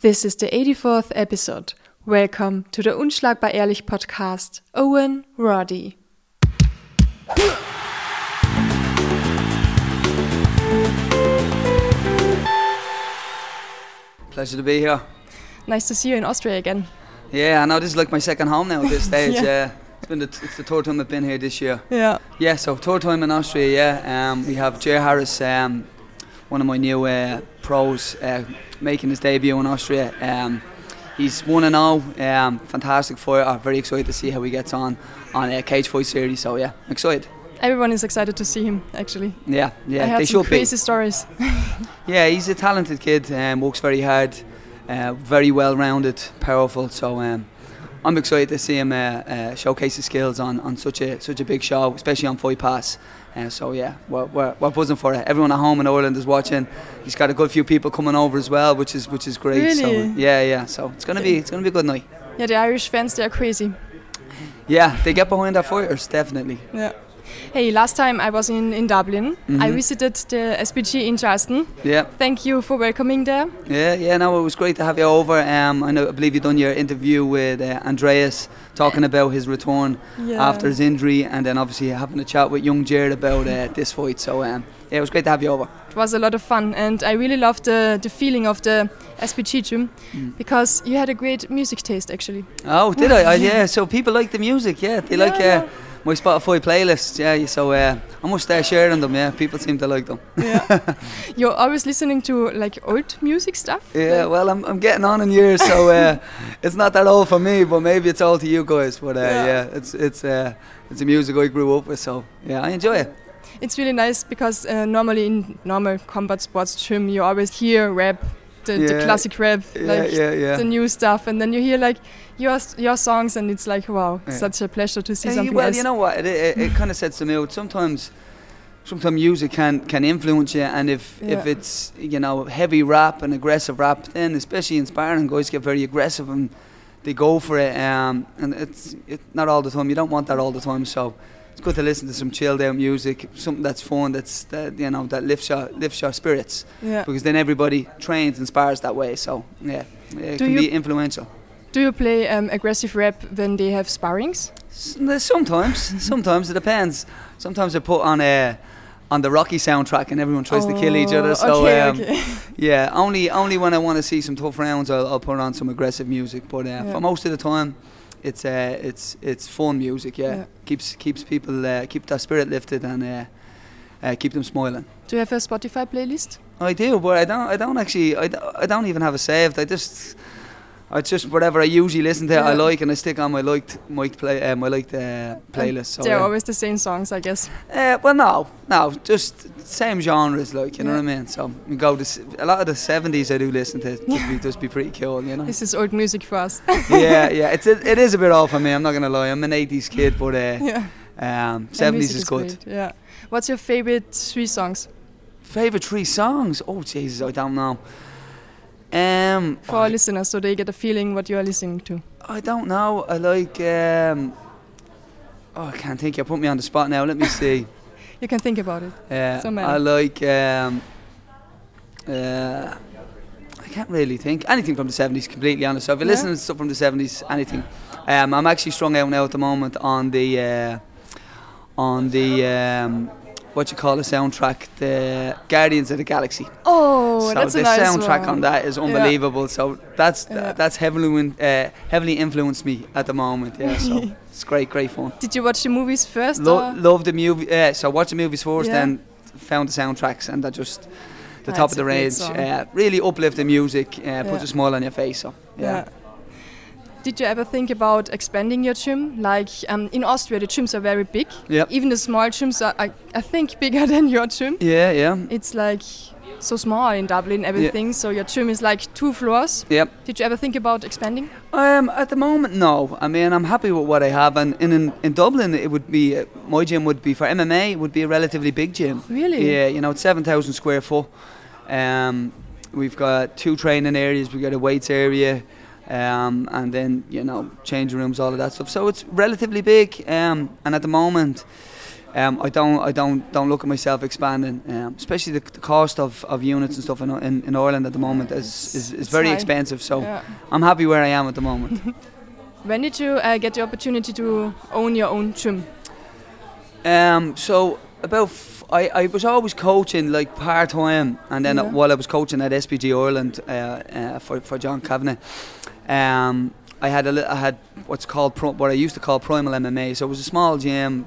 This is the 84th episode. Welcome to the Unschlagbar Ehrlich podcast. Owen Roddy. Pleasure to be here. Nice to see you in Austria again. Yeah, I know this is like my second home now at this stage. Yeah. yeah. It's been the, it's the third time I've been here this year. Yeah. Yeah, so third time in Austria. Yeah, um, we have Jay Harris, um, one of my new uh, pros, uh, making his debut in Austria. Um, he's one and zero. Um, fantastic fighter. I'm very excited to see how he gets on on a cage fight series. So yeah, I'm excited. Everyone is excited to see him, actually. Yeah, I yeah, heard they some should crazy stories. Yeah, he's a talented kid. Um, works very hard. Uh, very well rounded, powerful. So um, I'm excited to see him uh, uh, showcase his skills on, on such a such a big show, especially on Fight Pass. Uh, so yeah, we're, we're, we're buzzing for it. Everyone at home in Ireland is watching. He's got a good few people coming over as well, which is which is great. So yeah, yeah. So it's gonna be it's gonna be a good night. yeah, the Irish fans, they are crazy. Yeah, they get behind our fighters definitely. Yeah. Hey, last time I was in, in Dublin. I Mhm. visited the SBG in Charlestown. Yeah, Thank you for welcoming there. yeah, yeah. No, it was great to have you over. Um, I know I believe you've done your interview with uh, Andreas talking about his return Yeah. after his injury, and then obviously having a chat with young Jared about uh, this fight. So um, yeah, it was great to have you over. It was a lot of fun, and I really loved the, the feeling of the SBG gym Mm. because you had a great music taste, actually. Oh, did I? I? Yeah. So people like the music. Yeah, they like Yeah, uh, my Spotify playlists. Yeah. So uh, I must start sharing them. Yeah, people seem to like them. Yeah. You're always listening to like old music stuff. Yeah. Well, I'm, I'm getting on in years, so uh, it's not that old for me, but maybe it's old to you guys. But uh, Yeah. yeah. it's it's uh, it's a music I grew up with. So yeah, I enjoy it. It's really nice because uh, normally in normal combat sports gym you always hear rap, the, the classic rap, Yeah, like yeah, yeah. the new stuff, and then you hear like your your songs, and it's like wow, Yeah. such a pleasure to see Yeah, something well, else. you know what? It, it, it kind of sets the mood. Sometimes, sometimes music can can influence you, and if if it's you know heavy rap and aggressive rap, then especially inspiring guys get very aggressive and they go for it. Um, and it's it, not all the time. You don't want that all the time. So it's good to listen to some chilled out music, something that's fun, that's that you know that lifts your lifts your spirits. yeah. Because then everybody trains and spars that way. So yeah, it Do can you- be influential. Do you play um, aggressive rap when they have sparrings? Sometimes, sometimes it depends. Sometimes I put on a on the Rocky soundtrack and everyone tries to kill each other. Oh, So okay, um, okay. yeah, only only when I want to see some tough rounds, I'll, I'll put on some aggressive music. But uh, Yeah. for most of the time, it's uh, it's it's fun music. Yeah, Yeah. keeps keeps people uh, keep their spirit lifted and uh, uh, keep them smiling. Do you have a Spotify playlist? I do, but I don't. I don't actually. I, don't- I don't even have it saved. I just. I just whatever I usually listen to, I like, and I stick on my liked, my play, uh, my liked uh, playlist. So, They're yeah. always the same songs, I guess. Uh, well, no, no, just same genres, like you know what I mean. So we go to a lot of the seventies. I do listen to. Just be, just be pretty cool, you know. This is old music for us. yeah, yeah. It's a, it is a bit old for me. I'm not gonna lie. I'm an '80s kid, but uh, yeah. um, '70s is good. great, Yeah. What's your favorite three songs? Favorite three songs? Oh Jesus, I don't know. Um, For our listeners, so they get a feeling what you are listening to. I don't know. I like. Um, oh, I can't think. You put me on the spot now. Let me see. You can think about it. Uh, So many. I like. Um, uh, I can't really think anything from the seventies. Completely honest. So if you Yeah. listen to stuff from the seventies, anything. Um, I'm actually strung out now at the moment on the uh, on the um, what you call the soundtrack, the Guardians of the Galaxy. Oh, so that's the a nice soundtrack one. on that is unbelievable. So that's Yeah. that's heavily uh, heavily influenced me at the moment. Yeah, so it's great, great fun. Did you watch the movies first? Lo- love the movie. Yeah, so watch the movies first, Yeah. then found the soundtracks, and that just the Ah, top of the range. Uh, really uplifting music. Uh, Yeah. Puts a smile on your face. So yeah. Yeah. Did you ever think about expanding your gym? Like um, in Austria, the gyms are very big. Yep. Even the small gyms are, I, I think, bigger than your gym. Yeah, yeah, It's like so small in Dublin, everything. Yeah. So your gym is like two floors. yep. Did you ever think about expanding? Um, at the moment, no. I mean, I'm happy with what I have, and in in, in Dublin, it would be uh, my gym would be for MMA. It would be a relatively big gym. Really? Yeah, you know, it's seven thousand square foot. Um, we've got two training areas. We've got a weights area, um, and then you know changing rooms, all of that stuff. So it's relatively big. Um, and at the moment, um, I don't I don't don't look at myself expanding, um, especially the, the cost of, of units and stuff in, in, in Ireland at the moment is is, is very high. expensive. So Yeah. I'm happy where I am at the moment. When did you uh, get the opportunity to own your own gym? um, so about f- I, I was always coaching like part time, and then Yeah. while I was coaching at SBG Ireland uh, uh, for for John Kavanagh, um, I had a I had what's called pro- what I used to call primal MMA. So it was a small gym,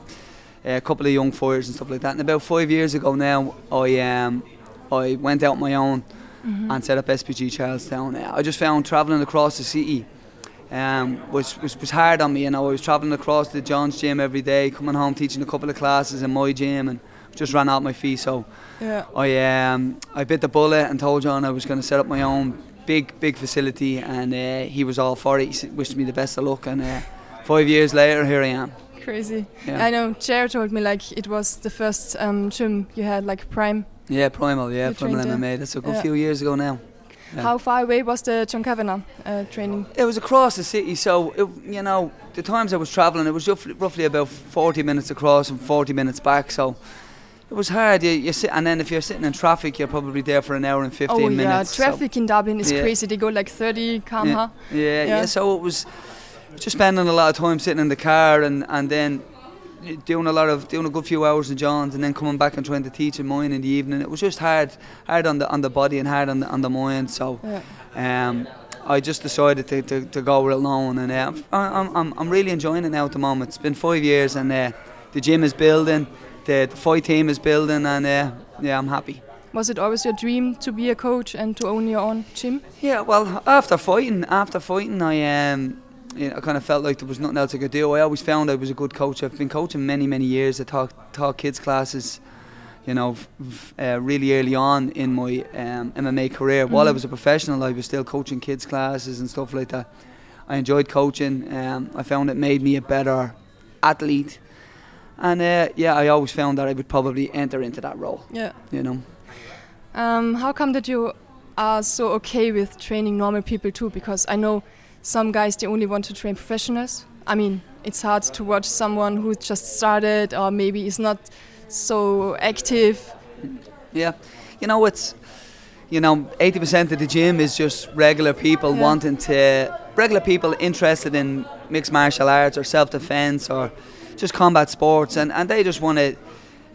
a couple of young fighters and stuff like that. And about five years ago now, I um, I went out on my own and set up SBG Charlestown. Uh, I just found travelling across the city um, was, was was hard on me. You know, I was travelling across the John's gym every day, coming home teaching a couple of classes in my gym, and just ran out my feet. So Yeah. I um, I bit the bullet and told John I was going to set up my own big big facility, and uh, he was all for it. He wished me the best of luck, and uh, five years later, here I am. Crazy. Yeah. I know. Jared told me like it was the first um, gym you had, like Prime. Yeah, primal. Yeah, You primal? MMA. That's a good Yeah. few years ago now. Yeah. How far away was the John Kavanagh uh, training? It was across the city, so it, you know the times I was travelling, it was roughly, roughly about forty minutes across and forty minutes back. So it was hard. You, you sit, and then if you're sitting in traffic, you're probably there for an hour and fifteen oh yeah, minutes. so- traffic in Dublin is Yeah. crazy. They go like 30 km/h. yeah, yeah, Yeah. So it was just spending a lot of time sitting in the car and and then doing a lot of doing a good few hours in John's and then coming back and trying to teach in mine in the evening. It was just hard, hard on the on the body and hard on the on the mind. So. Yeah. Um, I just decided to, to, to go it alone, and uh, I'm, I'm, I'm really enjoying it now at the moment. It's been five years, and uh, the gym is building, the, the fight team is building, and uh, yeah, I'm happy. Was it always your dream to be a coach and to own your own gym? Yeah, well, after fighting, after fighting, I um, you know, I kind of felt like there was nothing else I could do. I always found I was a good coach. I've been coaching many, many years. I taught taught kids classes, you know, uh, really early on in my um, MMA career. While I Mhm. was a professional, I was still coaching kids classes and stuff like that. I enjoyed coaching. Um, I found it made me a better athlete, and uh, yeah, I always found that I would probably enter into that role. Yeah. You know. Um, how come that you are so okay with training normal people too? Because I know some guys they only want to train professionals. I mean, it's hard to watch someone who just started or maybe is not so active. Yeah, you know it's you know eighty percent of the gym is just regular people Yeah. wanting to regular people interested in mixed martial arts or self defense or just combat sports, and, and they just want to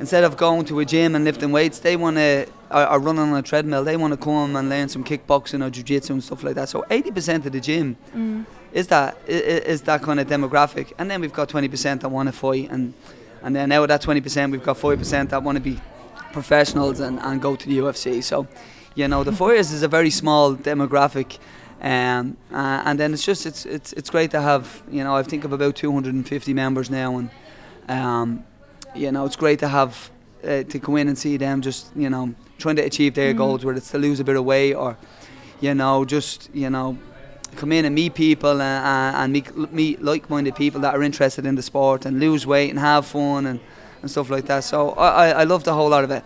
instead of going to a gym and lifting weights, they want to or, or running on a treadmill. They want to come and learn some kickboxing or jiu-jitsu and stuff like that. So eighty percent of the gym Mm. is that is that kind of demographic, and then we've got twenty percent that want to fight, and and then out of that twenty percent, we've got 40% that want to be professionals and, and go to the UFC. So, you know, the fighters is a very small demographic, um, uh, and then it's just it's it's it's great to have you know I think of about two hundred and fifty members now, and um, you know it's great to have uh, to go in and see them just you know trying to achieve their Mhm. goals, whether it's to lose a bit of weight or you know just you know come in and meet people and, and, and meet, meet like-minded people that are interested in the sport and lose weight and have fun and, and stuff like that. So I, I, I love the whole lot of it.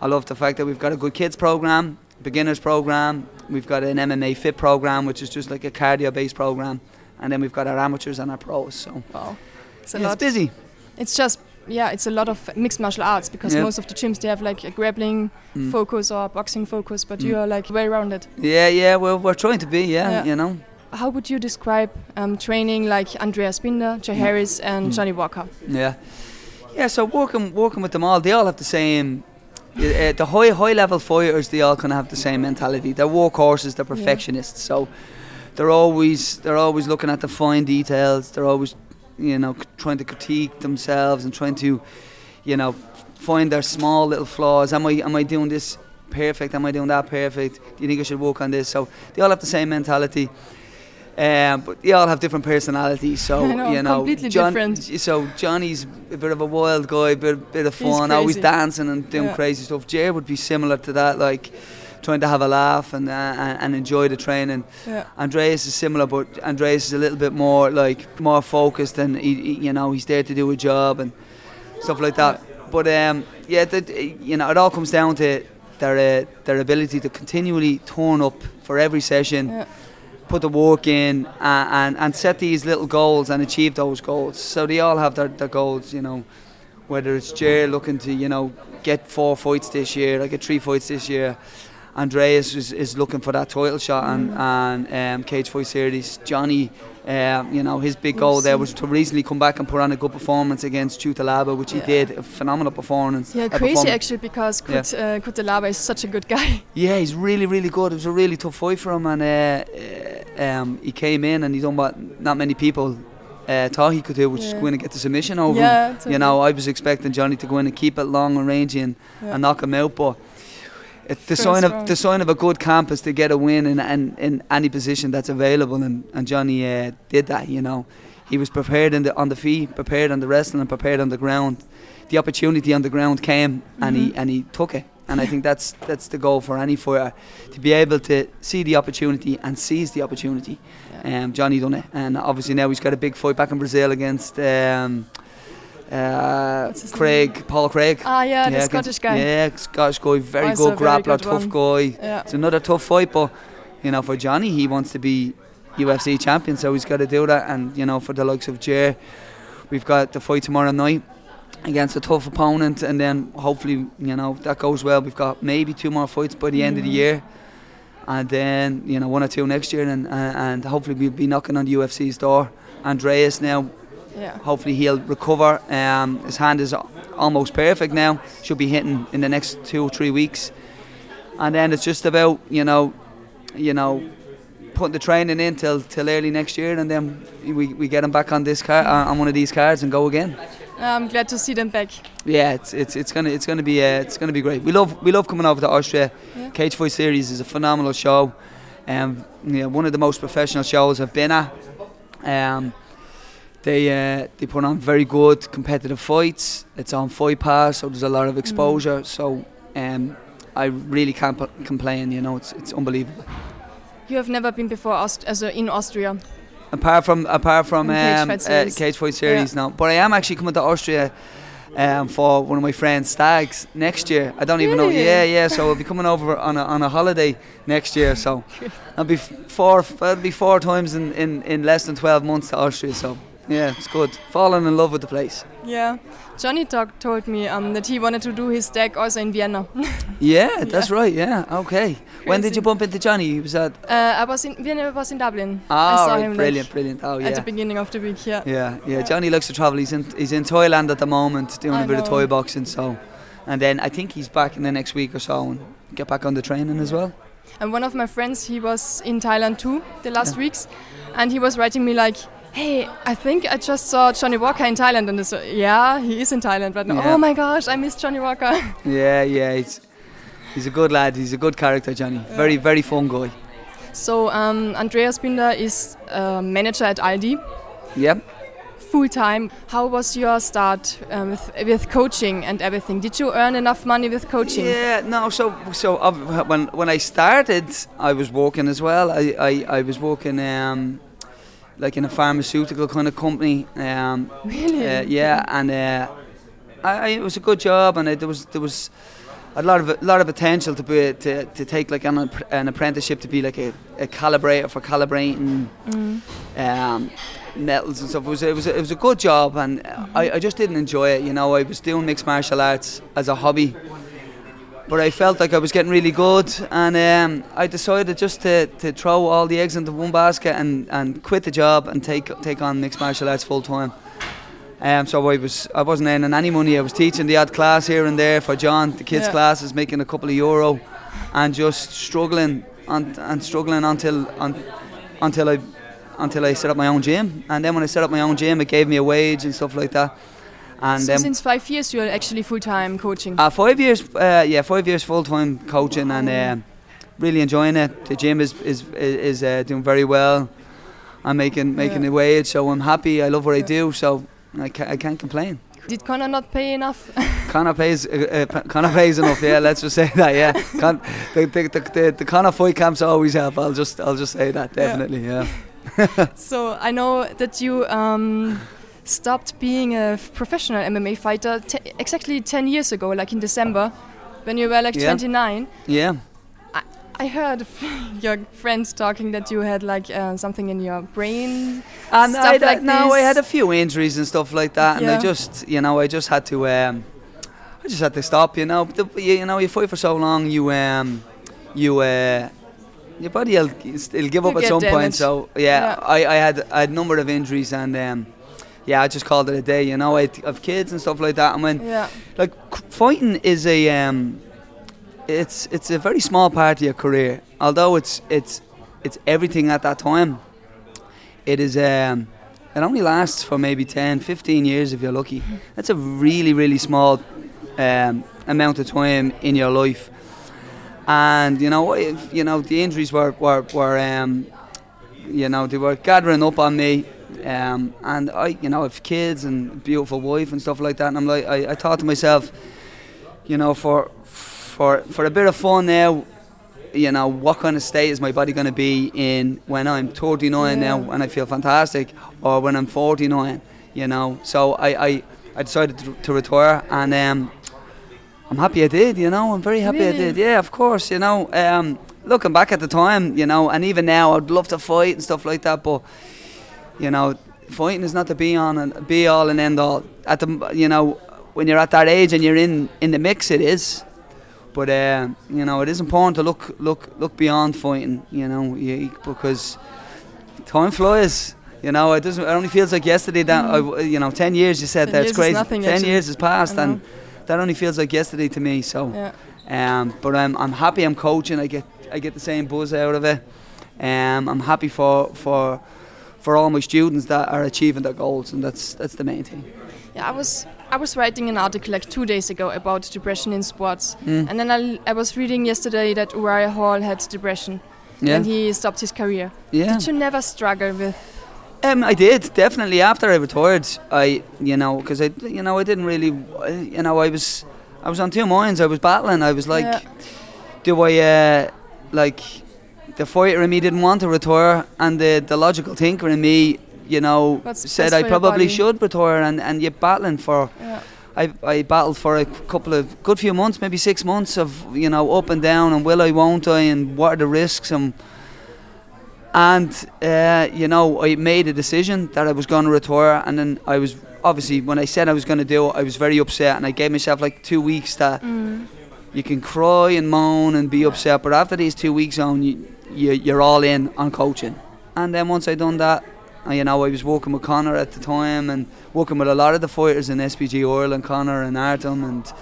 I love the fact that we've got a good kids program, beginners program. We've got an MMA fit program, which is just like a cardio-based program, and then we've got our amateurs and our pros. So Wow, it's a yeah, lot. it's busy. It's just yeah, it's a lot of mixed martial arts because Yeah. most of the gyms they have like a grappling Mm. focus or boxing focus, but Mm. you are like very rounded. Yeah, yeah. Well, we're trying to be. Yeah, Yeah. you know. How would you describe um, training like Andreas Binder, Jay Harris, and Mm. Johnny Walker? Yeah, yeah. So working working with them all, they all have the same. Uh, the high high level fighters, they all kind of have the same mentality. They're workhorses. They're perfectionists. So they're always they're always looking at the fine details. They're always you know c- trying to critique themselves and trying to you know find their small little flaws. Am I am I doing this perfect? Am I doing that perfect? Do you think I should work on this? So they all have the same mentality. Um, but they all have different personalities, so know, you know, completely John, different. So Johnny's a bit of a wild guy, bit bit of fun, always dancing and doing Yeah. crazy stuff. Jay would be similar to that, like trying to have a laugh and uh, and, enjoy the training. Yeah. Andreas is similar, but Andreas is a little bit more like more focused, and he, he- you know he's there to do a job and stuff like that. But um, yeah, that, you know, it all comes down to their uh, their ability to continually turn up for every session, Yeah. Put the work in, uh, and and set these little goals and achieve those goals. So they all have their, their goals, you know. whether it's Jer looking to you know get four fights this year, I get three fights this year. Andreas is, is looking for that title shot and, and um, Cage Fight Series. Johnny, um, you know, his big goal there was to recently come back and put on a good performance against Cutelaba, which he did. A phenomenal performance. Yeah, crazy perform- actually because Kut, uh, Cutelaba is such a good guy. Yeah, he's really, really good. It was a really tough fight for him, and uh, uh, um, he came in and he done what not many people uh, thought he could do, which is Yeah. go in and get the submission over him. yeah, You know, I was expecting Johnny to go in and keep it long and rangy and, Yeah. and knock him out, but it, the sign of the sign of a good camp is to get a win in, in, in any position that's available, and, and Johnny uh, did that. You know, he was prepared in the on the feet, prepared on the wrestling, and prepared on the ground. The opportunity on the ground came, and he Mhm. and he took it. And I think that's that's the goal for any fighter to be able to see the opportunity and seize the opportunity. Yeah. Um, Johnny done it, and obviously now he's got a big fight back in Brazil against um, uh, Craig, Paul Craig. Ah, yeah, the against- Scottish guy. Yeah, Scottish guy, very Also good a very grappler, good tough one. guy. Yeah. It's another tough fight, but you know, for Johnny, he wants to be UFC champion, so he's got to do that. And you know, for the likes of Jer, we've got the fight tomorrow night against a tough opponent, and then hopefully, you know, that goes well. We've got maybe two more fights by the end of the Mhm. year. And then you know one or two next year, and and, and hopefully we'll be knocking on the UFC's door. Andreas now Yeah. Hopefully he'll recover. Um, his hand is almost perfect now. Should be hitting in the next two or three weeks. And then it's just about you know, you know, putting the training in till till early next year, and then we, we get him back on this car on on one of these cards and go again. I'm glad to see them back. Yeah, it's it's it's gonna it's gonna be uh, it's gonna be great. We love we love coming over to Austria. Yeah. Cage Fight Series is a phenomenal show. Um, yeah, one of the most professional shows I've been at. Um, they uh, they put on very good competitive fights. It's on Fight Pass, so there's a lot of exposure. So um, I really can't p- complain. You know, it's it's unbelievable. You have never been before Aust- as a, in Austria. Apart from apart from Cage um, Fight uh, Series. Cage Fight Series now, but I am actually coming to Austria um, for one of my friends' stags next year. I don't even know. Really? Yeah, yeah. So I'll be coming over on a, on a holiday next year. So I'll be f- four I'll be four times in, in, in less than twelve months to Austria. So yeah, it's good. Falling in love with the place. Yeah. Johnny talk, told me um, that he wanted to do his deck also in Vienna. Yeah, that's right. Yeah, okay. When did you bump into Johnny? He was at. uh, I was in Vienna. I Was in Dublin. I Ah, saw right, him brilliant, like, brilliant. Oh yeah. at the beginning of the week. Yeah. Yeah, yeah. Johnny likes to travel. He's in he's in Thailand at the moment, doing I a bit of know. Thai boxing. So, and then I think he's back in the next week or so and get back on the training as well. And one of my friends, he was in Thailand too the last Yeah. weeks, and he was writing me like, "Hey, I think I just saw Johnny Walker in Thailand." And said, "Yeah, he is in Thailand right now." Yeah. Oh my gosh, I miss Johnny Walker. Yeah, yeah. He's he's a good lad. He's a good character, Johnny. Very very fun guy. so um, Andreas Binder is uh, manager at Aldi. Yeah. full time. How was your start um, with, with coaching and everything? Did you earn enough money with coaching? Yeah, no. So, so uh, when when I started, I was working as well. I I, I was working um, like in a pharmaceutical kind of company. Um, Really? uh, yeah, and uh, I, I, it was a good job, and it, there was there was a lot of a lot of potential to be to, to take like an, an apprenticeship to be like a, a calibrator for calibrating Mm. um, metals and stuff. It was it was it was a good job, and I, I just didn't enjoy it. You know, I was doing mixed martial arts as a hobby, but I felt like I was getting really good, and um, I decided just to, to throw all the eggs into one basket and, and quit the job and take take on mixed martial arts full time. Um, so I was I wasn't earning any money. I was teaching the odd class here and there for John, the kids' Yeah. classes, making a couple of euro, and just struggling and, and struggling until un, until I until I set up my own gym. And then when I set up my own gym, it gave me a wage and stuff like that. And so then since five years, you're actually full time coaching. uh, five years, uh, yeah, five years full time coaching and um really enjoying it. The gym is is is uh, doing very well. I'm making making Yeah. a wage, so I'm happy. I love what I do, so I can't, I can't complain. Did Conor not pay enough? Conor pays, uh, uh, Conor pays enough. Yeah, let's just say that. Yeah, Con- the, the, the, the, the Conor fight camps always help. I'll just I'll just say that definitely. Yeah. so I know that you um, stopped being a professional MMA fighter te- exactly 10 years ago, like in December, when you were like Yeah. 29. Yeah. I heard your friends talking that you had like uh, something in your brain. And stuff I, like no, I had a few injuries and stuff like that, and I just, you know, I just had to, um, I just had to stop. You know, the, you, you know, you fight for so long, you, um, you, uh, your body will it'll give You up at some point. So yeah, Yeah. I, I had I had a number of injuries, and um, yeah, I just called it a day. You know, I have kids and stuff like that, and when Yeah. like fighting is a um, it's it's a very small part of your career. Although it's it's it's everything at that time. It is um, it only lasts for maybe 10, 15 years if you're lucky. That's a really really small um, amount of time in your life. And you know, if, you know the injuries were were, were um, you know they were gathering up on me. Um, and I, you know, have kids and beautiful wife and stuff like that. And I'm like, I, I thought to myself, you know, for for for a bit of fun now, you know, what kind of state is my body going to be in when I'm 39 now and I feel fantastic, or when I'm 49, you know? So I I, I decided to, to retire, and um, I'm happy I did. You know, I'm very happy I did. Yeah, of course. You know, um, looking back at the time, you know, and even now, I'd love to fight and stuff like that, but you know, fighting is not the be on and be all and end all. At the you know, when you're at that age and you're in in the mix, it is. But uh, you know, it is important to look look look beyond fighting. You know, you, because time flies. You know, it doesn't. It only feels like yesterday that I w you know, ten years. You said 10 that it's crazy. nothing, ten actually. years has passed, and that only feels like yesterday to me. So. Yeah. Um, but I'm, I'm happy I'm coaching. I get I get the same buzz out of it. Um, I'm happy for for for all my students that are achieving their goals, and that's that's the main thing. Yeah, I was I was writing an article like two days ago about depression in sports, Mm. and then I, I was reading yesterday that Uriah Hall had depression Yeah, and he stopped his career. yeah. Did you never struggle with? Um, I did definitely after I retired. I you know because I you know I didn't really you know I was I was on two minds. I was battling. I was like, Yeah. do I uh, like the fighter in me didn't want to retire, and the the logical thinker in me. You know, What's said I probably should retire, and, and you're battling for Yeah. I, I battled for a couple of good few months, maybe six months of you know up and down and will I, won't I, and what are the risks and and uh, you know I made a decision that I was going to retire, and then I was obviously when I said I was going to do it, I was very upset, and I gave myself like two weeks that Mm. you can cry and moan and be upset, but after these two weeks on, you, you you're all in on coaching, and then once I done that. uh, You know, I was working with Conor at the time and working with a lot of the fighters in SPG Oil and Conor and Artem and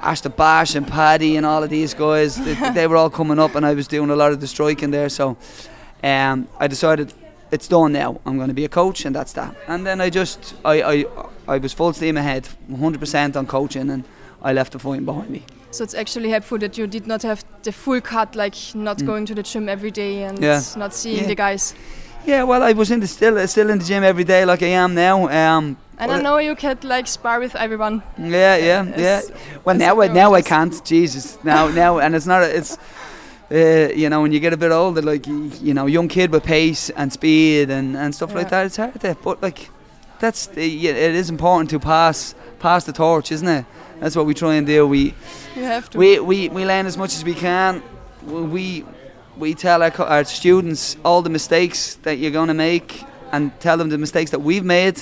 Ashton Bash and Paddy and all of these guys. they, they were all coming up and I was doing a lot of the striking there. So um, I decided it's done now. I'm going to be a coach and that's that. And then I just, I, I, I was full steam ahead, 100% on coaching and I left the fighting behind me. So it's actually helpful that you did not have the full cut, like not Mm. going to the gym every day and Yeah. not seeing Yeah. the guys. Yeah, well, I was in the still still in the gym every day like I am now. Um, And Well, I know you can like spar with everyone. yeah, yeah, yeah. Well, now I, now I can't. Jesus, now now, and it's not. It's uh, you know when you get a bit older, like you, know, young kid with pace and speed and, and stuff like that. It's hard to, but like that's the, yeah, it is important to pass pass the torch, isn't it? That's what we try and do. We You have to. we, we, we learn as much as we can. We we tell our, our students all the mistakes that you're going to make and tell them the mistakes that we've made.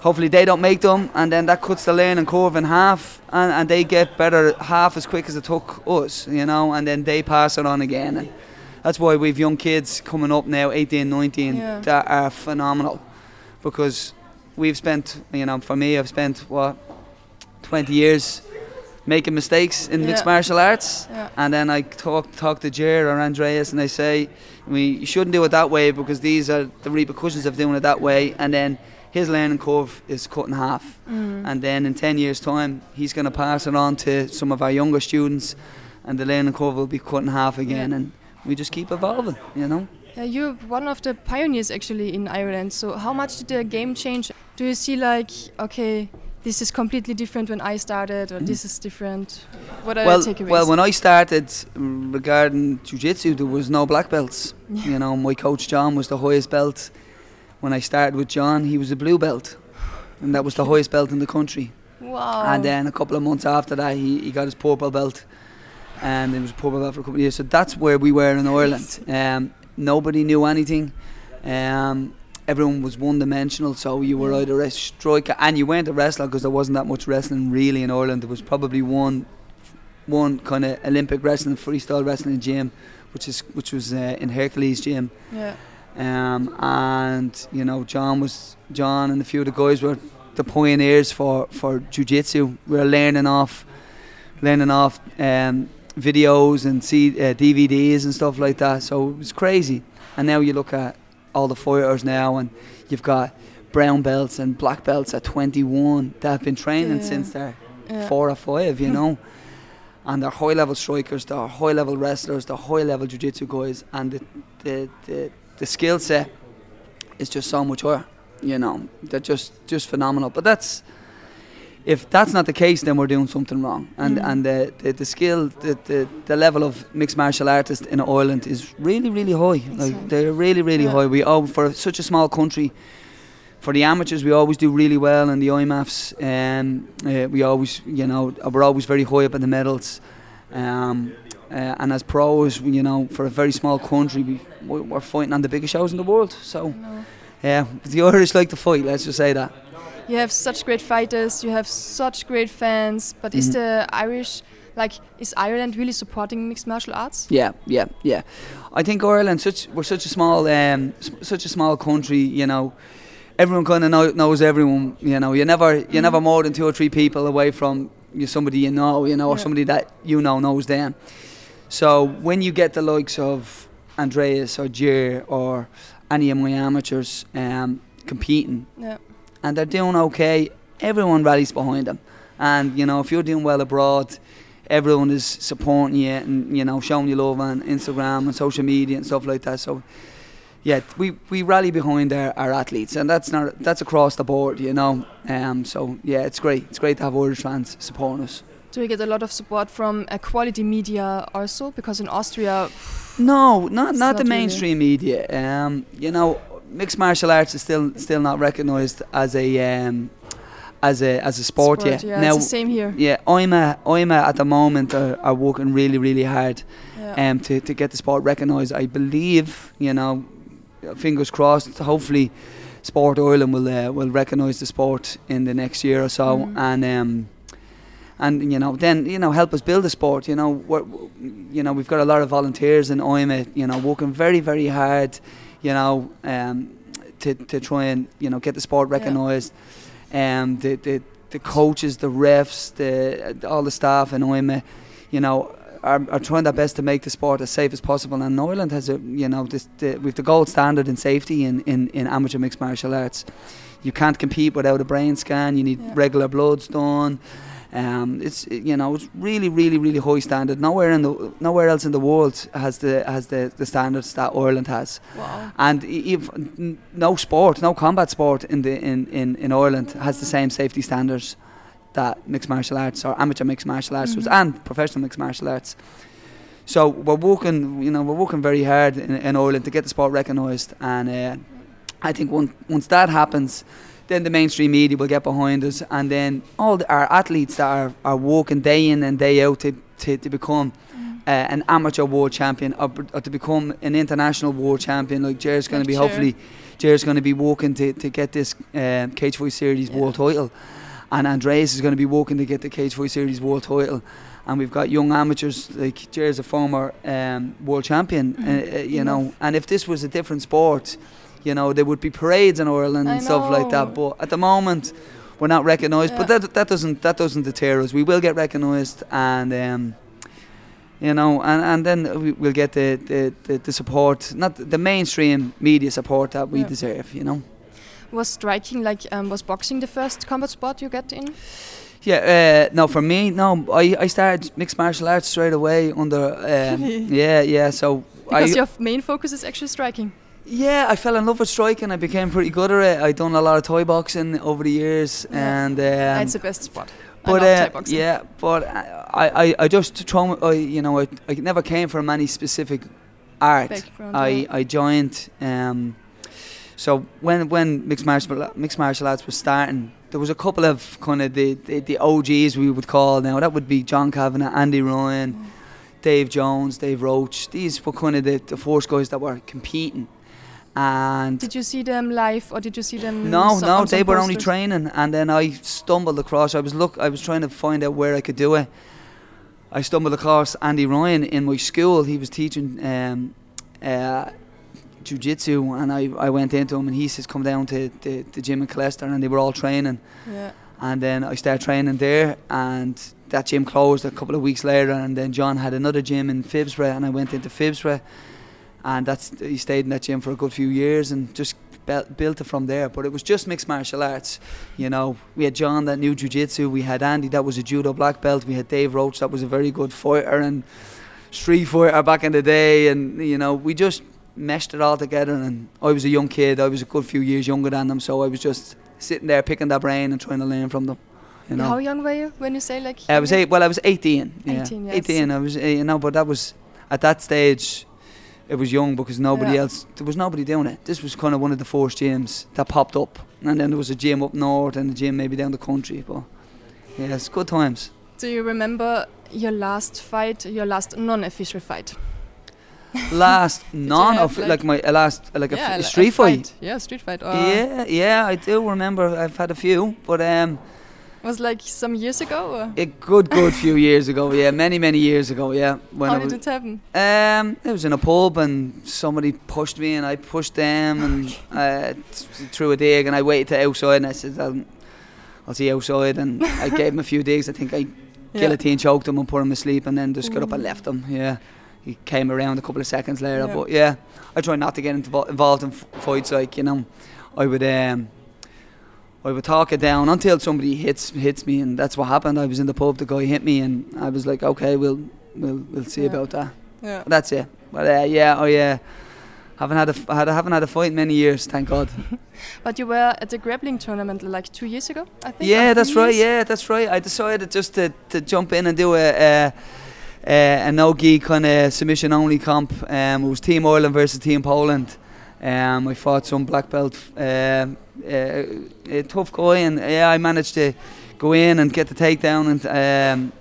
Hopefully they don't make them, and then that cuts the learning curve in half, and, and they get better half as quick as it took us, you know, and then they pass it on again. And that's why we've young kids coming up now, 18, 19, Yeah. that are phenomenal, because we've spent, you know, for me, I've spent what 20 years making mistakes in mixed martial arts. Yeah. And then I talk talk to Jer or Andreas, and I say, we you shouldn't do it that way because these are the repercussions of doing it that way. And then his learning curve is cut in half. Mm. And then in ten years' time, he's going to pass it on to some of our younger students, and the learning curve will be cut in half again. Yeah. And we just keep evolving, you know. Yeah, you're one of the pioneers actually in Ireland. So how much did the game change? Do you see like okay, this is completely different when I started, or this is different? What are Mm. well, the takeaways? well, when I started mm, regarding jiu-jitsu, there was no black belts. You know, my coach John was the highest belt. When I started with John, he was a blue belt, and that was the highest belt in the country. wow. And then a couple of months after that, he, he got his purple belt. and it was a purple belt for a couple of years. So that's where we were in Ireland. Um, nobody knew anything. Um, everyone was one dimensional, so you were either a striker and you weren't a wrestler because there wasn't that much wrestling really in Ireland. There was probably one, one kind of Olympic wrestling, freestyle wrestling gym, which is which was uh, in Hercules gym. Yeah. Um, and you know, John was John and a few of the guys were the pioneers for for jiu-jitsu. We were learning off, learning off um, videos and see uh, DVDs and stuff like that. So it was crazy. And now you look at all the fighters now, and you've got brown belts and black belts at 21 that have been training Yeah. since they're Yeah. four or five, you know. and they're high level strikers, they're high level wrestlers, they're high level jiu jitsu guys, and the, the, the, the skill set is just so much higher, you know. They're just, just phenomenal. But that's, if that's not the case, then we're doing something wrong. And, Mm. and the, the, the skill, the, the, the level of mixed martial artists in Ireland is really, really high. Like, Excellent. they're really, really Yeah. high. We oh, for such a small country, for the amateurs, we always do really well in the IMMAFs. Um, uh, we always, you know, we're always very high up in the medals. Um, uh, and as pros, you know, for a very small country, we- we're fighting on the biggest shows in the world. So, yeah, the Irish like to fight. Let's just say that. You have such great fighters, you have such great fans, but is Mhm. the Irish, like, is Ireland really supporting mixed martial arts? Yeah, yeah, yeah. I think Ireland, such we're such a small, um, such a small country. You know, everyone kind of know, knows everyone. You know, you never, you're never more than two or three people away from somebody you know. You know, or somebody that you know knows them. So when you get the likes of Andreas or Jer or any of my amateurs um, competing, Yeah. And they're doing okay, everyone rallies behind them. And you know, if you're doing well abroad, everyone is supporting you and you know showing you love on Instagram and social media and stuff like that. So yeah, we, we rally behind our, our athletes, and that's not that's across the board, you know. Um, so yeah, it's great. It's great to have Irish fans supporting us. Do we get a lot of support from uh, quality media also? Because in Austria, No, not not, not the really. mainstream media. Um, you know, mixed martial arts is still still not recognised as a um, as a as a sport, yet. yeah, now, it's the same here. yeah, IMA IMA at the moment are, are working really really hard Yeah. um, to, to get the sport recognised. I believe, you know, fingers crossed. Hopefully, Sport Ireland will uh, will recognise the sport in the next year or so, Mhm. and um, and you know then you know help us build the sport. You know, we're, you know we've got a lot of volunteers in OIMA, You know, working very very hard. You know, um, to to try and you know get the sport Yeah. recognised. Um, the the the coaches, the refs, the all the staff in IMA, you know, are, are trying their best to make the sport as safe as possible. And Ireland has a, you know, this, the, we've the gold standard in safety in, in, in amateur mixed martial arts. You can't compete without a brain scan. You need Yeah. regular bloods done. Um, it's you know it's really really really high standard. Nowhere in the nowhere else in the world has the has the, the standards that Ireland has. Wow. And n- no sport, no combat sport in the in, in, in Ireland has the same safety standards that mixed martial arts or amateur mixed martial arts Mhm. and professional mixed martial arts. So we're working, you know, we're working very hard in, in Ireland to get the sport recognised, and uh, I think once once that happens, then the mainstream media will get behind us, and then all the, our athletes that are, are working day in and day out to to, to become Mm. uh, an amateur world champion or, or to become an international world champion. Like Jer's going to be Jer. hopefully, Jer's going to be working to, to get this um, Cage Fight Series Yeah. world title, and Andreas is going to be working to get the Cage Fight Series world title. And we've got young amateurs like Jer's a former um, world champion, uh, Mhm. uh, you know. And if this was a different sport, you know, there would be parades in Ireland I and stuff like that. But at the moment, we're not recognised. But that that doesn't that doesn't deter us. We will get recognised, and um, you know, and, and then we, we'll get the, the, the, the support, not the mainstream media support that we Yeah. deserve. You know. Was striking like um, was boxing the first combat sport you get in? Yeah, uh, no, for me, no. I, I started mixed martial arts straight away under. Um, yeah, yeah. So Because I, your main focus is actually striking. Yeah, I fell in love with striking. I became pretty good at it. I done a lot of Thai boxing over the years, Yeah. and um, it's the best sport. but uh, yeah, but I, I, I just throw. I, you know, I, I never came from any specific art. Background, I, yeah. I joined. Um, so when when mixed martial mixed martial arts was starting, there was a couple of kind of the, the, the OGs we would call now. That would be John Kavanagh, Andy Ryan, Dave Jones, Dave Roach. These were kind of the, the first guys that were competing. And Did you see them live or did you see them? no, so- no, they were only training, and then I stumbled across. I was look, I was trying to find out where I could do it. I stumbled across Andy Ryan in my school. He was teaching um, uh, jiu-jitsu, and I, I went into him, and he says, "Come down to the, the gym in Colester," and they were all training. Yeah. And then I started training there, and that gym closed a couple of weeks later. And then John had another gym in Phibsborough, and I went into Phibsborough, and that's he stayed in that gym for a good few years, and just built, it from there. But it was just mixed martial arts, you know. We had John that knew jiu-jitsu, we had Andy that was a judo black belt, we had Dave Roach that was a very good fighter and street fighter back in the day, and you know we just meshed it all together. And I was a young kid, I was a good few years younger than them, so I was just sitting there picking their brain and trying to learn from them. You know. How young were you when you say like? I was eight. Well, I was eighteen. Yeah. 18, yes. Eighteen. I was, uh, you know, but that was at that stage. It was young because nobody Yeah. else. There was nobody doing it. This was kind of one of the first gyms that popped up, and then there was a gym up north and a gym maybe down the country. But yeah, it's good times. Do you remember your last fight, your last non-official fight? Last have, of like- like my last like a, yeah, f- like street fight. Yeah, street fight. Or Yeah, yeah, I do remember. I've had a few, but um, Was like some years ago. Or? a good, good few years ago. Yeah, many, many years ago. Yeah, when How I did was, it happen? Um, it was in a pub and somebody pushed me and I pushed them and uh, threw a dig and I waited to outside and I said I'll, I'll see outside and I gave him a few digs. I think I guillotine choked him and put him asleep and then just got up and left him. Yeah, he came around a couple of seconds later. Yeah. But yeah, I try not to get into, involved in f- fights. Like you know, I would um, I would talk it down until somebody hits hits me and that's what happened. I was in the pub, the guy hit me and I was like, okay, we'll we'll we'll see Yeah. about that. Yeah. That's it. But uh, yeah, I uh, haven't had a f- had, haven't had a fight in many years, thank God. But you were at the grappling tournament like two years ago, I think. yeah, that's three right. Yeah, that's right. I decided just to, to jump in and do a a, a, a no gi kind of submission only comp. Um, it was Team Ireland versus Team Poland. Um, I fought some black belt, um uh, a tough guy, and yeah, I managed to go in and get the takedown and um,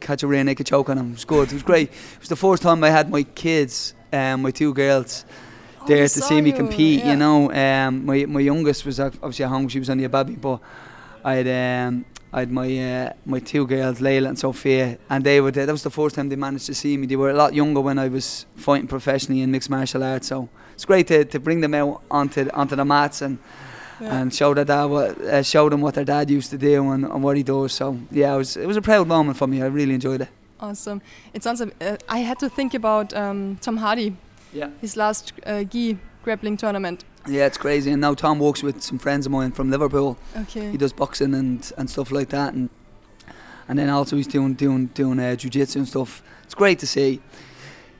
catch a rear naked choke on him. It was good. It was great. It was the first time I had my kids, um, my two girls Oh, there to see me compete. yeah. You know, um, my my youngest was obviously at home; she was only a baby, but I had um, I had my uh, my two girls, Layla and Sophia, and they were there. That was the first time they managed to see me. They were a lot younger when I was fighting professionally in mixed martial arts, so it's great to, to bring them out onto onto the mats and. Yeah. And show their dad what, uh, show them what their dad used to do and, and what he does. So yeah, it was it was a proud moment for me. I really enjoyed it. Awesome. It sounds. Uh, I had to think about um, Tom Hardy, Yeah. his last uh, gi grappling tournament. Yeah, it's crazy. And now Tom works with some friends of mine from Liverpool. Okay. he does boxing and, and stuff like that and and then also he's doing doing doing uh, jiu-jitsu and stuff it's great to see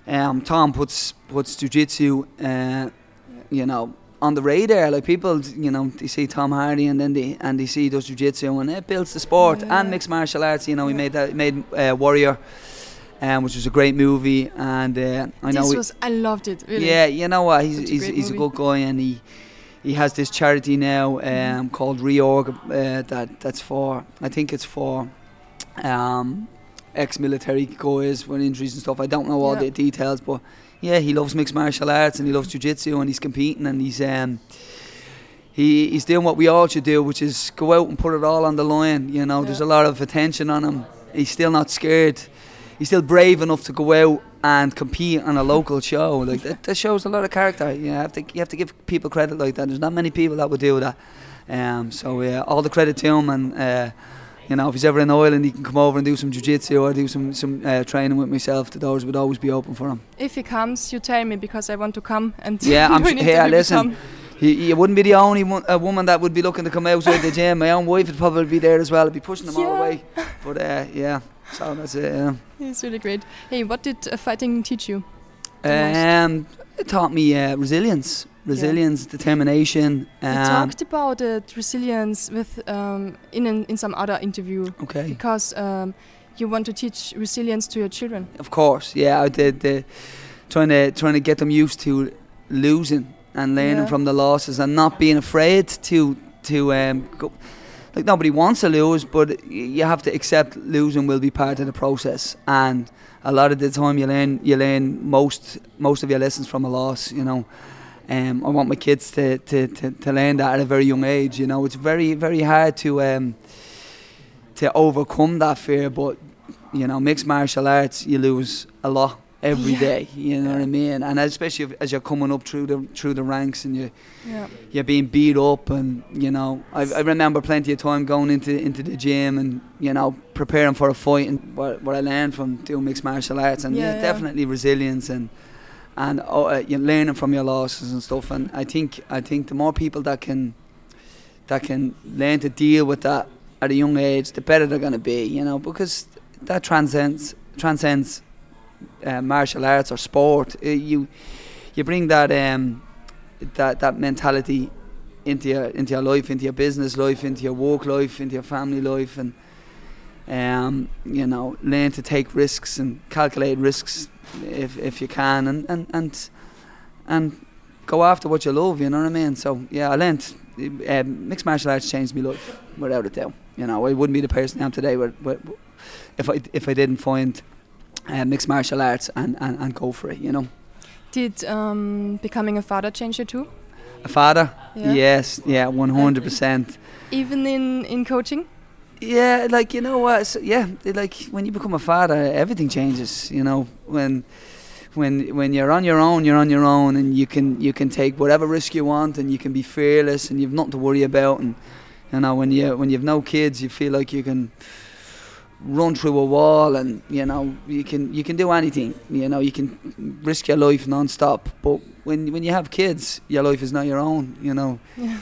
um, Tom puts puts jiu-jitsu uh, you know on the radar like people you know they see Tom Hardy and then they and they see does jiu-jitsu and it builds the sport Yeah. and mixed martial arts you know he Yeah. made that made uh, Warrior um, which was a great movie and uh, I know this was. I loved it. Really. yeah, you know what? He's Such a he's, a good guy, and he he has this charity now um, Mm-hmm. called Reorg. Uh, that that's for I think it's for um, ex-military guys with injuries and stuff. I don't know all Yeah. the details, but yeah, he loves mixed martial arts and he loves jiu-jitsu and he's competing and he's um. He, he's doing what we all should do, which is go out and put it all on the line. You know, there's a lot of attention on him. He's still not scared. He's still brave enough to go out and compete on a local show. Like that, that shows a lot of character. You have to you have to give people credit like that. There's not many people that would do that. Um, so yeah, all the credit to him. And uh, you know, if he's ever in Ireland, he can come over and do some jiu-jitsu or do some some uh, training with myself. The doors would always be open for him. If he comes, you tell me because I want to come and Yeah, I'm do su- hey, listen. He, he wouldn't be the only one, a woman that would be looking to come out outside the gym. My own wife would probably be there as well. I'd be pushing them all Yeah. away. But uh, yeah, so that's it. Yeah. He's really great. Hey, what did uh, fighting teach you? Um, it taught me uh, resilience, resilience, determination. you Um, talked about it, resilience with um, in an, in some other interview okay, because um, you want to teach resilience to your children. of course, yeah. I did the trying to trying to get them used to losing and learning Yeah. from the losses and not being afraid to to um, go, like nobody wants to lose, but you have to accept losing will be part of the process. And a lot of the time, you learn you learn most most of your lessons from a loss. You know, um, I want my kids to, to, to, to, learn that at a very young age. You know, it's very very hard to um, to overcome that fear, but you know, mixed martial arts, you lose a lot every Yeah. day. You know what I mean? And especially if, as you're coming up through the through the ranks and you Yeah. you're being beat up and you know I, I remember plenty of time going into into the gym and you know preparing for a fight and what, what I learned from doing mixed martial arts and Yeah, definitely resilience and and oh, uh, you're learning from your losses and stuff. And I think I think the more people that can that can learn to deal with that at a young age the better they're going to be you know because that transcends transcends uh, martial arts or sport. Uh, you you bring that um that that mentality into your into your life, into your business life, into your work life, into your family life, and um, you know, learn to take risks and calculate risks if if you can, and and and and go after what you love. You know what I mean? So yeah, I learned uh, mixed martial arts changed my life without a doubt. You know, I wouldn't be the person I am today with, with, if I if I didn't find uh, mixed martial arts and, and, and go for it. You know. Did um, becoming a father change you too? A father? Yeah. Yes, yeah, one hundred percent. Even in, in coaching? Yeah, like you know what? So, yeah, like when you become a father, everything changes. You know, when when when you're on your own, you're on your own, and you can you can take whatever risk you want, and you can be fearless, and you've nothing to worry about. And you know, when you when you've no kids, you feel like you can run through a wall, and you know you can you can do anything. You know, you can risk your life non-stop. But when when you have kids, your life is not your own. You know Yeah.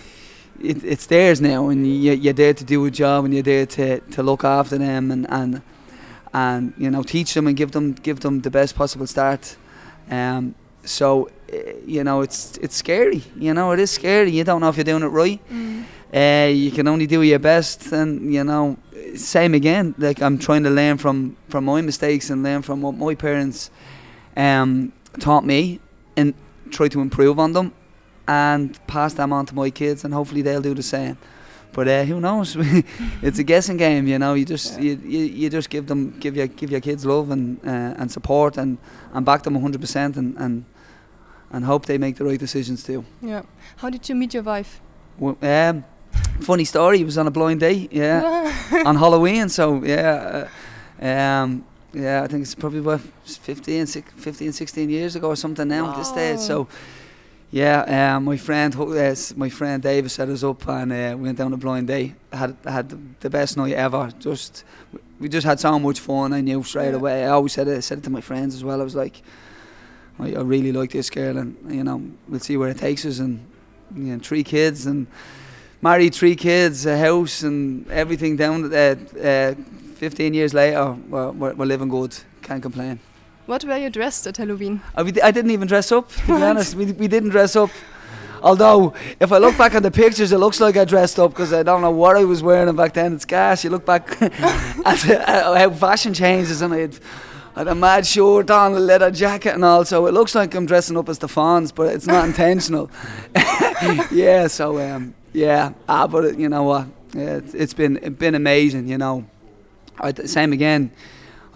It, it's theirs now, and you, you're there to do a job, and you're there to, to look after them, and, and and you know teach them and give them give them the best possible start. Um, so eh, you know it's it's scary. You know it is scary. You don't know if you're doing it right. Mm. Uh, you can only do your best, and you know same again. Like I'm trying to learn from from my mistakes and learn from what my parents um, taught me, and try to improve on them and pass them on to my kids, and hopefully they'll do the same. But uh, who knows? it's a guessing game, you know. You just Yeah. you, you, you just give them give your give your kids love and uh, and support and, and back them 100 percent and, and and hope they make the right decisions too. Yeah. How did you meet your wife? Well, Um, funny story. It was on a blind date, yeah, on Halloween. So yeah, uh, um, yeah. I think it's probably about 15, 15, 16 years ago or something now at this stage. So. Yeah, um, my friend, uh, my friend David set us up, and uh, we went down a blind date. had had the, the best night ever. Just we just had so much fun. I knew straight Yeah. away. I always said it, said it to my friends as well. I was like, I, I really like this girl, and you know, we'll see where it takes us. And you know, three kids, and married, three kids, a house, and everything down. Uh, uh, Fifteen years later, we're, we're, we're living good. Can't complain. What were you dressed at Halloween? Uh, we, di- I didn't even dress up, to be honest. We, we didn't dress up. Although, if I look back at the pictures, it looks like I dressed up because I don't know what I was wearing back then. It's gas. You look back at, at how fashion changes, and I had, I had a mad shirt on, a leather jacket, and all. So it looks like I'm dressing up as the Fonz, but it's not intentional. yeah. So um, yeah. Ah, but it, you know what? Yeah, it's, it's been it's been amazing. You know, I, same again.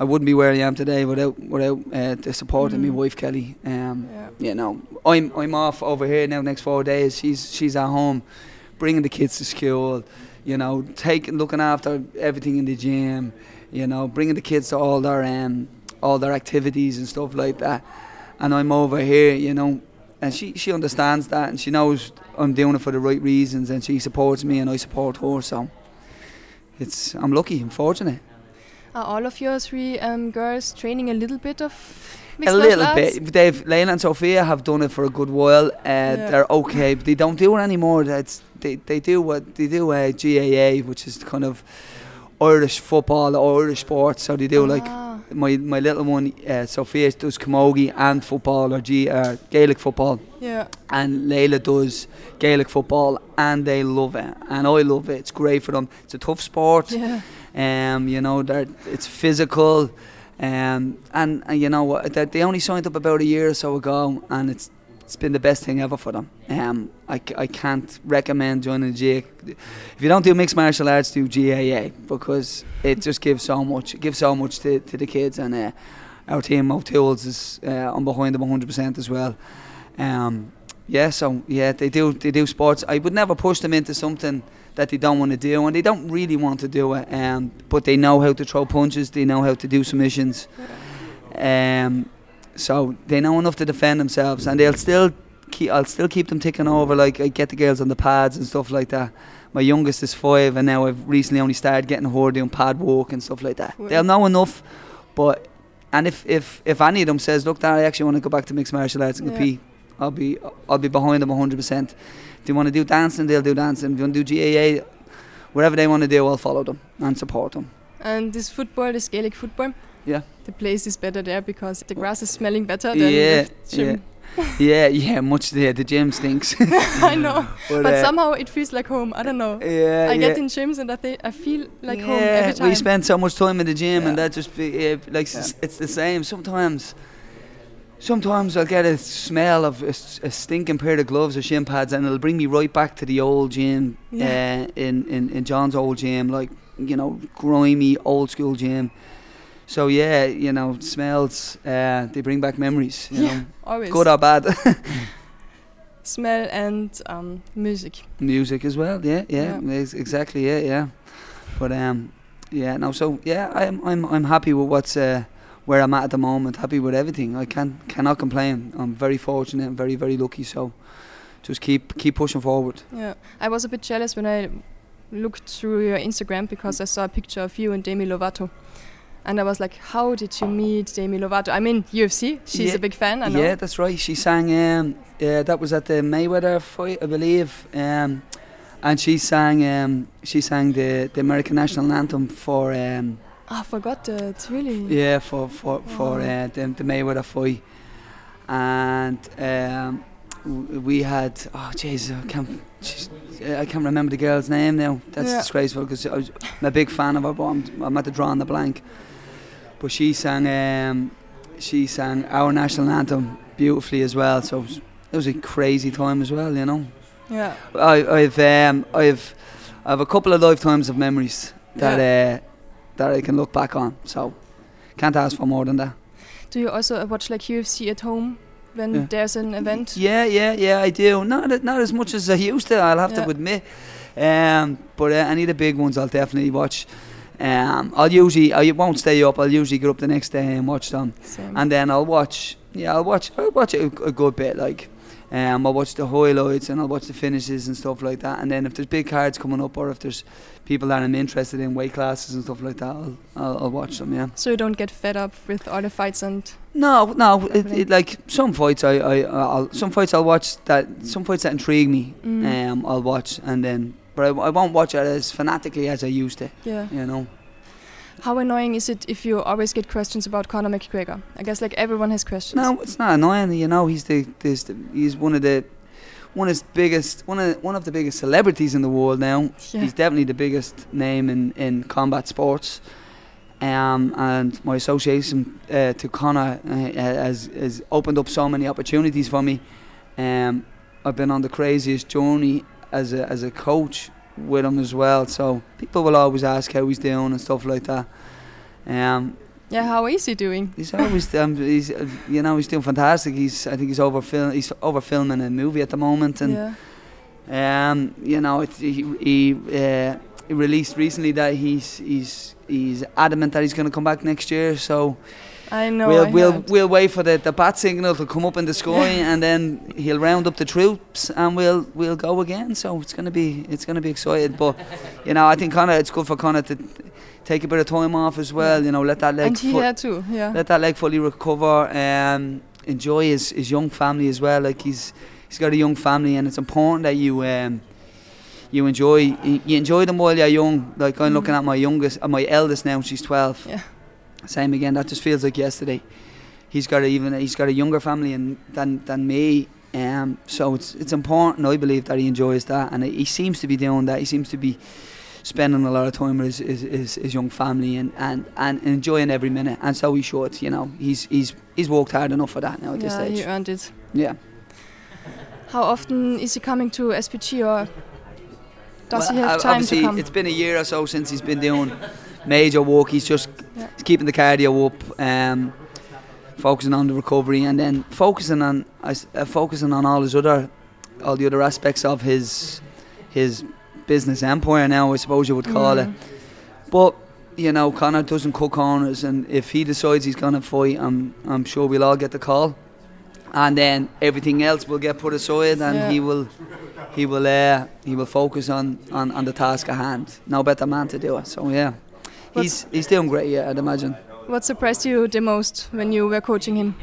I wouldn't be where I am today without without uh, the support of my Mm. wife Kelly. Um, Yeah. you know, I'm I'm off over here now next four days. She's she's at home, bringing the kids to school. You know, taking looking after everything in the gym. You know, bringing the kids to all their um all their activities and stuff like that. And I'm over here, you know, and she she understands that and she knows I'm doing it for the right reasons and she supports me and I support her. So it's I'm lucky, I'm fortunate. Are all of your three um, girls training a little bit of mixed a little arts? bit. They've Layla and Sophia have done it for a good while. Uh, They're okay, but they don't do it anymore. That's they, they do what they do. Uh, GAA, which is kind of Irish football or Irish sports. So they do like Ah, my my little one, uh, Sophia does camogie and football or G, uh, Gaelic football, yeah. and Layla does Gaelic football, and they love it, and I love it. It's great for them. It's a tough sport. Yeah. Um, you know, they're, it's physical. Um, and, and you know what? They, only signed up about a year or so ago, and it's it's been the best thing ever for them. Um, I, I can't recommend joining GA. If you don't do mixed martial arts, do GAA because it just gives so much. It gives so much to, to the kids, and uh, our team of tools is uh, I'm behind them 100% as well. Um, yeah, so yeah, they do they do sports. I would never push them into something that they don't want to do, and they don't really want to do it. Um, but they know how to throw punches. They know how to do submissions. Um, so they know enough to defend themselves, and they'll still keep. I'll still keep them ticking over. Like I get the girls on the pads and stuff like that. My youngest is five, and now I've recently only started getting her doing pad walk and stuff like that. Wow. They'll know enough, but and if if if any of them says, look, Dad, I actually want to go back to mixed martial arts and Yeah. compete, I'll be I'll be behind them 100. percent If they want to do dancing, they'll do dancing. If they want to do GAA, whatever they want to do, I'll follow them and support them. And this football, this Gaelic football, Yeah. the place is better there because the grass is smelling better than Yeah, the gym. yeah, yeah. Much yeah, the gym stinks. I know, but but uh, somehow it feels like home. I don't know. yeah, I yeah. get in gyms and I, I feel like home every time. We spend so much time in the gym, and that just be, yeah, like Yeah. it's the same. Sometimes, sometimes I'll get a smell of a stinking pair of gloves or shin pads, and it'll bring me right back to the old gym Yeah. uh, in, in in John's old gym, like you know, grimy old school gym. So yeah, you know, smells uh, they bring back memories. You Yeah. know, Always. good or bad. Smell and um, music. music as well. Yeah, yeah, ex- exactly. Yeah, yeah. But um, yeah. No, so yeah, I'm I'm I'm happy with what's uh, where I'm at at the moment. Happy with everything. I can cannot complain. I'm very fortunate. and very very lucky. So just keep keep pushing forward. Yeah, I was a bit jealous when I looked through your Instagram because I saw a picture of you and Demi Lovato. And I was like, how did you meet Demi Lovato? I mean, UFC, she's Yeah. a big fan, I know. Yeah, that's right. She sang. Um, yeah, that was at the Mayweather fight, I believe. Um, and she sang. Um, she sang the the American national anthem for. Oh, I forgot that, really. Yeah, for for for Wow. uh, the, the Mayweather fight, and um, we had oh jeez, I can't jeez, I can't remember the girl's name now. That's Yeah. disgraceful because I was I'm a big fan of her, but I'm, I'm at the drawing the blank. But she sang um, she sang our national anthem beautifully as well. So it was, it was a crazy time as well, you know. Yeah. I, I've um, I've I have a couple of lifetimes of memories that uh, that I can look back on. So can't ask for more than that. Do you also watch like UFC at home when Yeah. there's an event? Yeah, yeah, yeah, I do. Not not as much as I used to. I'll have Yeah. to admit. Um, but uh, any of the big ones, I'll definitely watch. Um, I'll usually I won't stay up. I'll usually get up the next day and watch them, Same. and then I'll watch. Yeah, I'll watch. I'll watch a, a good bit. Like, um, I'll watch the highlights and I'll watch the finishes and stuff like that. And then if there's big cards coming up or if there's people that I'm interested in weight classes and stuff like that, I'll I'll, I'll watch them. Yeah. so you don't get fed up with all the fights and No, no. It, it, like some fights, I, I, I'll, some fights I'll watch that. Some fights that intrigue me, Mm. um, I'll watch, and then, but I, I won't watch it as fanatically as I used to. yeah. You know. How annoying is it if you always get questions about Conor McGregor? I guess like everyone has questions. No, it's not annoying. You know, he's the, this, the he's one of the, one of the biggest, one of one of the biggest celebrities in the world now. Yeah. He's definitely the biggest name in, in combat sports. Um, and my association uh, to Conor uh, has, has opened up so many opportunities for me. Um, I've been on the craziest journey as a, as a coach with him as well. So people will always ask how he's doing and stuff like that. Um, Yeah, how is he doing? he's always, um, he's, uh, you know, he's doing fantastic. He's, I think he's over film, he's over filming a movie at the moment, and yeah. um, you know, it, he he, uh, he released recently that he's he's he's adamant that he's going to come back next year. So I know. we'll I we'll heard. we'll wait for the, the bat signal to come up in the sky, and then he'll round up the troops, and we'll we'll go again. So it's going to be it's going to be excited. But you know, I think Conor, it's good for Conor to take a bit of time off as well. You know, let that leg and he had too. Yeah. let that leg fully recover. Um, enjoy his, his young family as well. Like he's he's got a young family, and it's important that you um, you enjoy you enjoy them while you're young. Like I'm Mhm. looking at my youngest, uh, my eldest now. She's twelve. Yeah. Same again. That just feels like yesterday. He's got a, even he's got a younger family and than than me. Um, so it's it's important. I believe that he enjoys that, and he seems to be doing that. He seems to be spending a lot of time with his, his, his, his young family and, and, and enjoying every minute. And so he should, you know. He's he's he's worked hard enough for that now at this yeah, he earned it. Yeah. How often is he coming to SBG or does Well, he have time to obviously, come? it's been a year or so since he's been doing major work. He's just Yeah. he's keeping the cardio up, um, focusing on the recovery, and then focusing on uh, focusing on all his other all the other aspects of his his business empire. Now, I suppose you would call it. But you know, Conor doesn't cut corners, and if he decides he's gonna fight, I'm I'm sure we'll all get the call, and then everything else will get put aside, and Yeah. he will he will uh, he will focus on, on, on the task at hand. No better man to do it. So yeah, he's he's doing great. Yeah, I'd imagine. What surprised you the most when you were coaching him?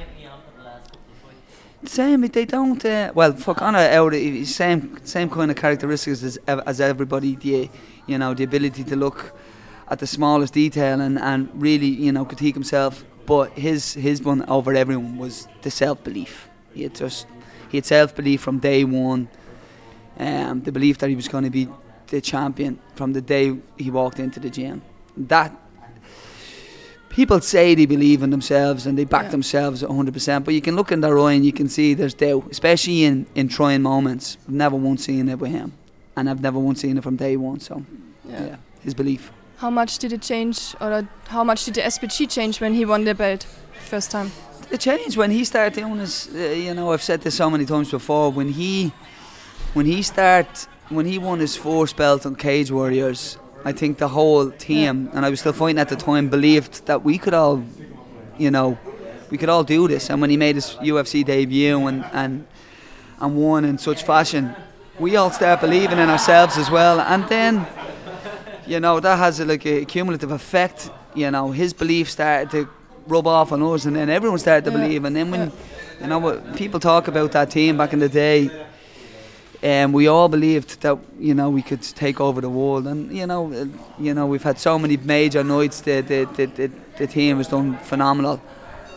Same, they don't. Uh, well, for Conor, out he's same same kind of characteristics as as everybody. The you know the ability to look at the smallest detail and, and really you know critique himself. But his his one over everyone was the self belief. He had just he had self belief from day one. Um, the belief that he was going to be the champion from the day he walked into the gym. That people say they believe in themselves and they back Yeah. themselves 100%, but you can look in their eye and you can see there's doubt, especially in, in trying moments. I've never once seen it with him, and I've never once seen it from day one. So, yeah, yeah his belief. How much did it change, or how much did the SBG change when he won the belt first time? The change when he started doing this, uh, you know, I've said this so many times before. When he, when he start, when he won his first belt on Cage Warriors, I think the whole team, and I was still fighting at the time, believed that we could all, you know, we could all do this. And when he made his UFC debut and and and won in such fashion, we all start believing in ourselves as well. And then, you know, that has a, like a cumulative effect. You know, his belief started to rub off on us, and then everyone started to believe. And then when, you know, what people talk about that team back in the day, and we all believed that you know we could take over the world. And you know, uh, you know, we've had so many major nights. The the the, the, the team has done phenomenal,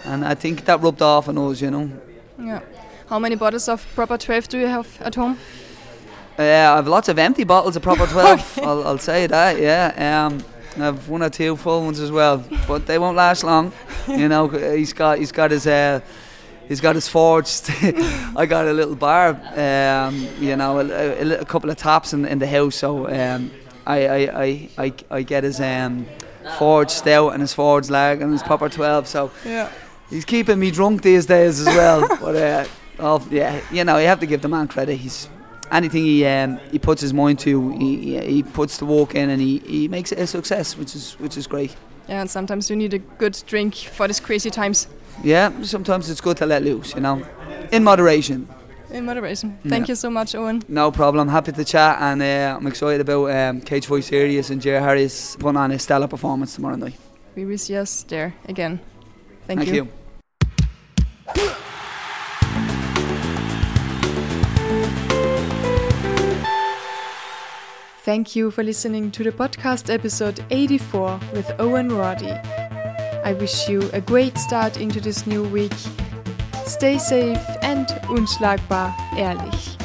and I think that rubbed off on us. You know. Yeah. How many bottles of proper 12 do you have at home? Uh, I have lots of empty bottles of proper 12. I'll, I'll say that, yeah. Um, I have one or two full ones as well, but they won't last long. You know, he's got he's got his uh, he's got his forged. I got a little bar, um, you know, a, a, a couple of taps in, in the house. So um, I, I, I, I, I get his um, forged stout and his forged lag and his proper 12. So Yeah. he's keeping me drunk these days as well. but uh, oh, yeah, you know, you have to give the man credit. He's anything he um, he puts his mind to, he, he, he puts the work in, and he, he makes it a success, which is which is great. Yeah, and sometimes you need a good drink for these crazy times. Yeah, sometimes it's good to let loose, you know, in moderation. In moderation. Thank Yeah. you so much, Owen. No problem. Happy to chat, and uh, I'm excited about um, Cage Fight Series and Jer Harris putting on a stellar performance tomorrow night. We will see us there again. Thank, Thank you. Thank you for listening to the podcast episode 84 with Owen Roddy. I wish you a great start into this new week. Stay safe and unschlagbar ehrlich.